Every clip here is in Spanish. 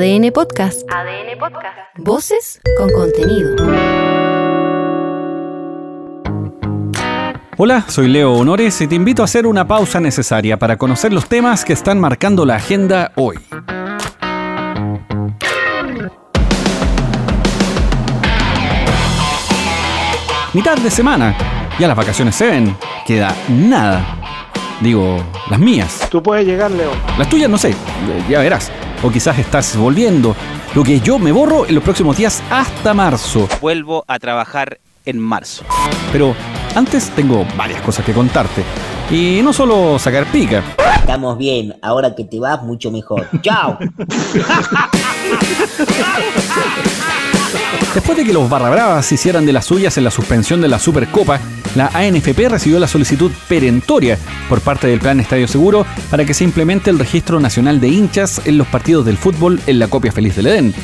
ADN Podcast. ADN Podcast. Voces con contenido. Hola, soy Leo Honores y te invito a hacer una pausa necesaria para conocer los temas que están marcando la agenda hoy. Mitad de semana, ya las vacaciones se ven, queda nada. Digo, las mías. Tú puedes llegar, Leo. Las tuyas no sé, ya verás. O quizás estás volviendo. Lo que yo me borro en los próximos días hasta marzo. Vuelvo a trabajar en marzo. Pero antes tengo varias cosas que contarte. Y no solo sacar pica. Estamos bien, ahora que te vas, mucho mejor. ¡Chao! Después de que los Barra Bravas hicieran de las suyas en la suspensión de la Supercopa, la ANFP recibió la solicitud perentoria por parte del Plan Estadio Seguro para que se implemente el registro nacional de hinchas en los partidos del fútbol en la copia feliz del Edén.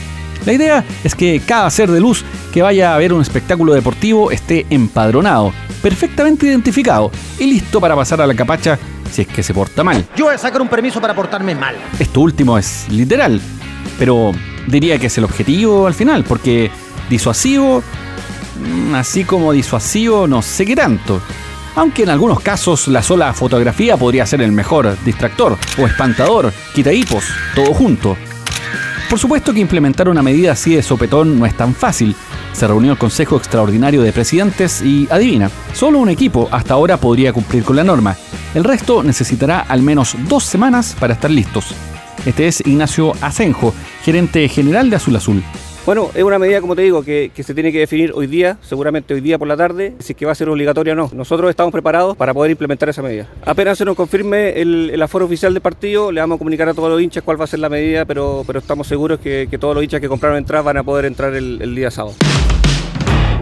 La idea es que cada ser de luz que vaya a ver un espectáculo deportivo esté empadronado, perfectamente identificado y listo para pasar a la capacha si es que se porta mal. Yo voy a sacar un permiso para portarme mal. Esto último es literal, pero diría que es el objetivo al final, porque disuasivo, mm, así como disuasivo, no sé qué tanto. Aunque en algunos casos la sola fotografía podría ser el mejor distractor o espantador, quita hipos, todo junto. Por supuesto que implementar una medida así de sopetón no es tan fácil. Se reunió el Consejo Extraordinario de Presidentes y adivina, solo un equipo hasta ahora podría cumplir con la norma. El resto necesitará al menos dos semanas para estar listos. Este es Ignacio Asenjo, gerente general de Azul Azul. Bueno, es una medida, como te digo, que, se tiene que definir hoy día, seguramente hoy día por la tarde, si es que va a ser obligatoria o no. Nosotros estamos preparados para poder implementar esa medida. Apenas se nos confirme el, aforo oficial del partido, le vamos a comunicar a todos los hinchas cuál va a ser la medida, pero, pero estamos seguros que, todos los hinchas que compraron entradas van a poder entrar el día sábado.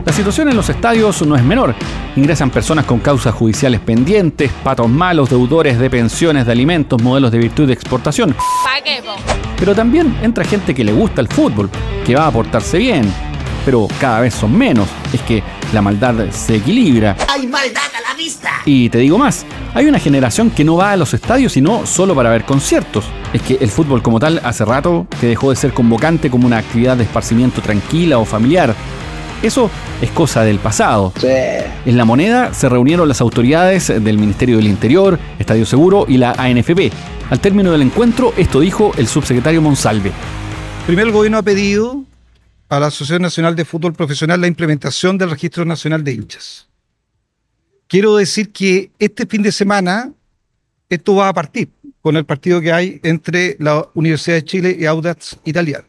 La situación en los estadios no es menor. Ingresan personas con causas judiciales pendientes, patos malos, deudores de pensiones, de alimentos, modelos de virtud de exportación. Pero también entra gente que le gusta el fútbol, que va a portarse bien. Pero cada vez son menos. Es que la maldad se equilibra. ¡Hay maldad a la vista! Y te digo más, hay una generación que no va a los estadios sino solo para ver conciertos. Es que el fútbol como tal hace rato que dejó de ser convocante como una actividad de esparcimiento tranquila o familiar eso es cosa del pasado. En la moneda se reunieron las autoridades del Ministerio del Interior, Estadio Seguro y la ANFP. Al término del encuentro, esto dijo el subsecretario Monsalve. Primero, el gobierno ha pedido a la Asociación Nacional de Fútbol Profesional la implementación del Registro Nacional de Hinchas. Quiero decir que este fin de semana esto va a partir con el partido que hay entre la Universidad de Chile y Audax Italiano,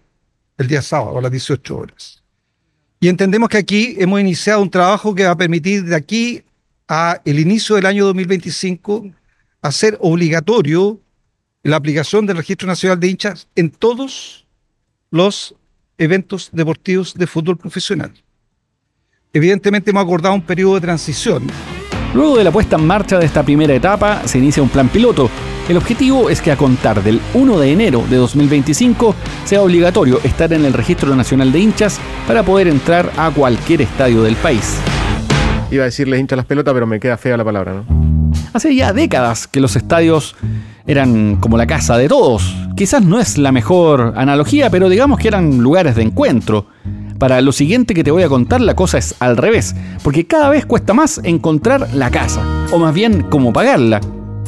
el día sábado a las 18 horas. Y entendemos que aquí hemos iniciado un trabajo que va a permitir de aquí a el inicio del año 2025 hacer obligatorio la aplicación del Registro Nacional de Hinchas en todos los eventos deportivos de fútbol profesional. Evidentemente hemos acordado un periodo de transición Luego de la puesta en marcha de esta primera etapa, se inicia un plan piloto. El objetivo es que a contar del 1 de enero de 2025 sea obligatorio estar en el Registro Nacional de Hinchas para poder entrar a cualquier estadio del país. Iba a decirles hincha las pelotas, pero me queda fea la palabra, ¿no? Hace ya décadas que los estadios eran como la casa de todos. Quizás no es la mejor analogía, pero digamos que eran lugares de encuentro. Para lo siguiente que te voy a contar, la cosa es al revés, porque cada vez cuesta más encontrar la casa, o más bien cómo pagarla.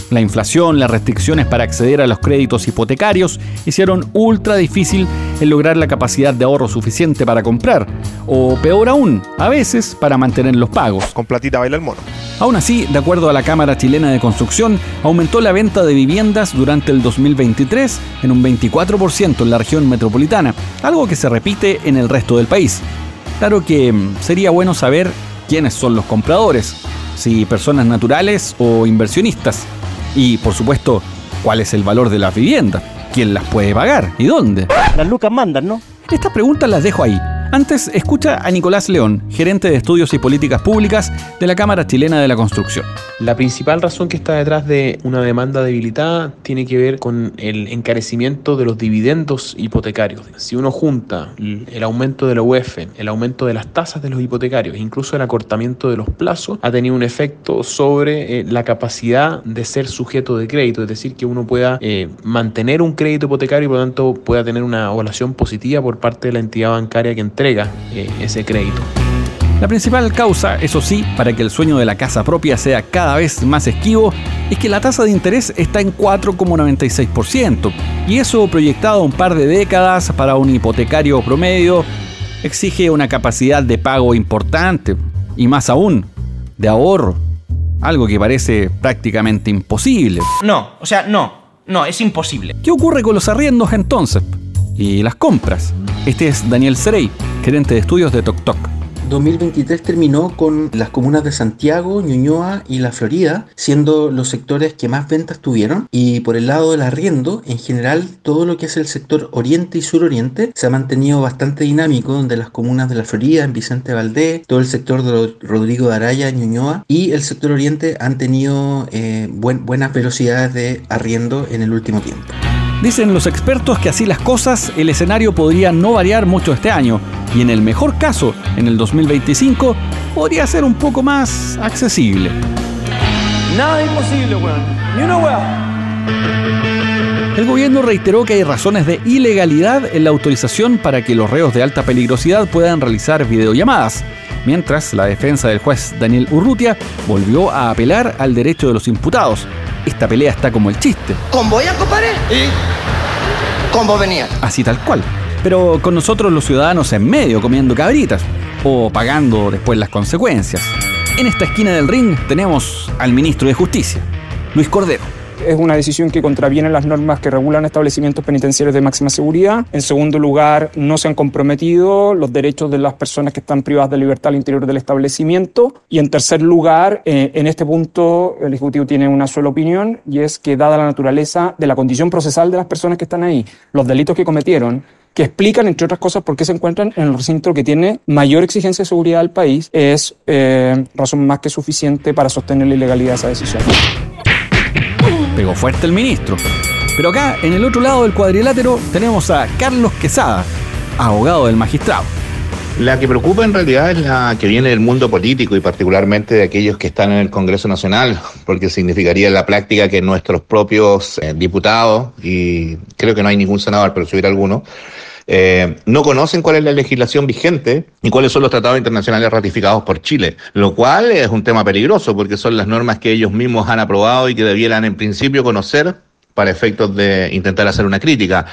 La inflación, las restricciones para acceder a los créditos hipotecarios hicieron ultra difícil el lograr la capacidad de ahorro suficiente para comprar, o peor aún, a veces para mantener los pagos. Con platita baila el mono. Aún así, de acuerdo a la Cámara Chilena de Construcción, aumentó la venta de viviendas durante el 2023 en un 24% en la región metropolitana, algo que se repite en el resto del país. Claro que mm, sería bueno saber quiénes son los compradores, si personas naturales o inversionistas. Y por supuesto, ¿cuál es el valor de las viviendas? ¿Quién las puede pagar? ¿Y dónde? Las lucas mandan, ¿no? Estas preguntas las dejo ahí. Antes, escucha a Nicolás León, gerente de Estudios y Políticas Públicas de la Cámara Chilena de la Construcción. La principal razón que está detrás de una demanda debilitada tiene que ver con el encarecimiento de los dividendos hipotecarios. Si uno junta el aumento de la UEF, el aumento de las tasas de los hipotecarios, incluso el acortamiento de los plazos, ha tenido un efecto sobre eh, la capacidad de ser sujeto de crédito, es decir, que uno pueda eh, mantener un crédito hipotecario y por lo tanto pueda tener una evaluación positiva por parte de la entidad bancaria que entrega eh, ese crédito. La principal causa, eso sí, para que el sueño de la casa propia sea cada vez más esquivo, es que la tasa de interés está en 4,96%, y eso proyectado un par de décadas para un hipotecario promedio exige una capacidad de pago importante, y más aún, de ahorro, algo que parece prácticamente imposible. No, o sea, no, no, es imposible. ¿Qué ocurre con los arriendos entonces? Y las compras. Este es Daniel Serey, gerente de estudios de TokTok. 2023 terminó con las comunas de Santiago, Ñuñoa y La Florida siendo los sectores que más ventas tuvieron y por el lado del arriendo, en general todo lo que es el sector oriente y suroriente se ha mantenido bastante dinámico donde las comunas de La Florida, en Vicente Valdés, todo el sector de Rodrigo de Araya, Ñuñoa y el sector oriente han tenido eh, buenas velocidades de arriendo en el último tiempo. Dicen los expertos que así las cosas, el escenario podría no variar mucho este año y en el mejor caso, en el 2025, podría ser un poco más accesible. Nada imposible, weón. Ni una El gobierno reiteró que hay razones de ilegalidad en la autorización para que los reos de alta peligrosidad puedan realizar videollamadas, mientras la defensa del juez Daniel Urrutia volvió a apelar al derecho de los imputados, esta pelea está como el chiste. ¿Con voy a compadre? ¿Y? ¿Con vos venía? Así tal cual. Pero con nosotros los ciudadanos en medio comiendo cabritas o pagando después las consecuencias. En esta esquina del ring tenemos al ministro de Justicia, Luis Cordero es una decisión que contraviene las normas que regulan establecimientos penitenciarios de máxima seguridad. En segundo lugar, no se han comprometido los derechos de las personas que están privadas de libertad al interior del establecimiento. Y en tercer lugar, eh, en este punto el Ejecutivo tiene una sola opinión y es que dada la naturaleza de la condición procesal de las personas que están ahí, los delitos que cometieron, que explican, entre otras cosas, por qué se encuentran en el recinto que tiene mayor exigencia de seguridad del país, es eh, razón más que suficiente para sostener la ilegalidad de esa decisión. Pegó fuerte el ministro. Pero acá, en el otro lado del cuadrilátero, tenemos a Carlos Quesada, abogado del magistrado. La que preocupa en realidad es la que viene del mundo político y particularmente de aquellos que están en el Congreso Nacional, porque significaría en la práctica que nuestros propios eh, diputados, y creo que no hay ningún senador, pero si hubiera alguno, eh, no conocen cuál es la legislación vigente y cuáles son los tratados internacionales ratificados por Chile, lo cual es un tema peligroso porque son las normas que ellos mismos han aprobado y que debieran en principio conocer para efectos de intentar hacer una crítica.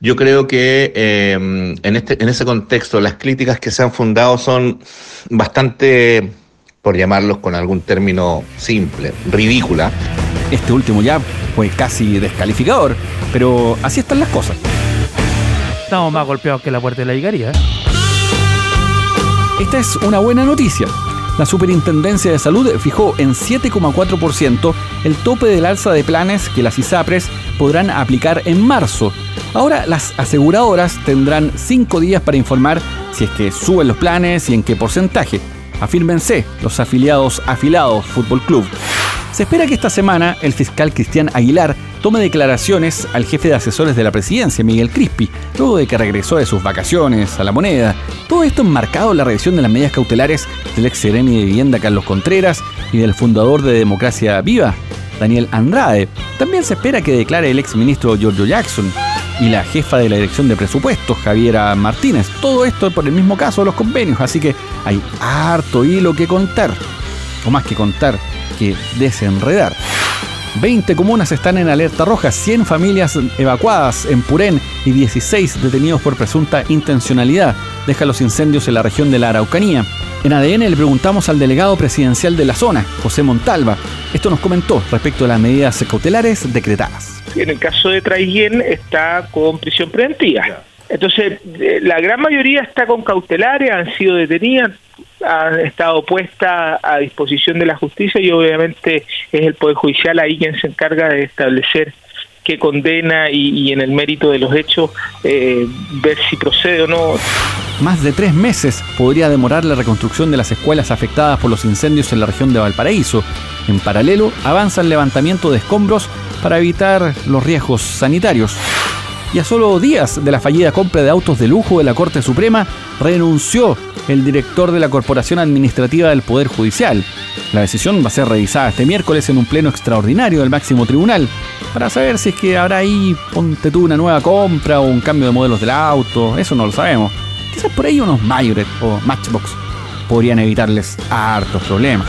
Yo creo que eh, en, este, en ese contexto las críticas que se han fundado son bastante, por llamarlos con algún término simple, ridícula. Este último ya fue casi descalificador, pero así están las cosas estamos más golpeados que la puerta de la. ¿eh? Esta es una buena noticia. La Superintendencia de Salud fijó en 7,4% el tope del alza de planes que las ISAPRES podrán aplicar en marzo. Ahora las aseguradoras tendrán 5 días para informar si es que suben los planes y en qué porcentaje. Afírmense los afiliados afilados Fútbol Club. Se espera que esta semana el fiscal Cristian Aguilar tome declaraciones al jefe de asesores de la presidencia, Miguel Crispi, luego de que regresó de sus vacaciones a la moneda. Todo esto enmarcado en la revisión de las medidas cautelares del ex sereni de vivienda Carlos Contreras y del fundador de Democracia Viva, Daniel Andrade. También se espera que declare el ex ministro Giorgio Jackson y la jefa de la Dirección de Presupuestos, Javiera Martínez. Todo esto por el mismo caso de los convenios, así que hay harto hilo que contar. O más que contar, que desenredar. 20 comunas están en alerta roja, 100 familias evacuadas en Purén y 16 detenidos por presunta intencionalidad. Deja los incendios en la región de la Araucanía. En ADN le preguntamos al delegado presidencial de la zona, José Montalva. Esto nos comentó respecto a las medidas cautelares decretadas. En el caso de Traiguén está con prisión preventiva. Entonces, eh, la gran mayoría está con cautelares, han sido detenidas, han estado puestas a disposición de la justicia y obviamente es el Poder Judicial ahí quien se encarga de establecer que condena y, y en el mérito de los hechos eh, ver si procede o no. Más de tres meses podría demorar la reconstrucción de las escuelas afectadas por los incendios en la región de Valparaíso. En paralelo, avanza el levantamiento de escombros para evitar los riesgos sanitarios. Y a solo días de la fallida compra de autos de lujo de la Corte Suprema, renunció el director de la Corporación Administrativa del Poder Judicial. La decisión va a ser revisada este miércoles en un pleno extraordinario del máximo tribunal para saber si es que habrá ahí, ponte tú, una nueva compra o un cambio de modelos del auto, eso no lo sabemos. Quizás por ahí unos Mayoret o Matchbox podrían evitarles hartos problemas.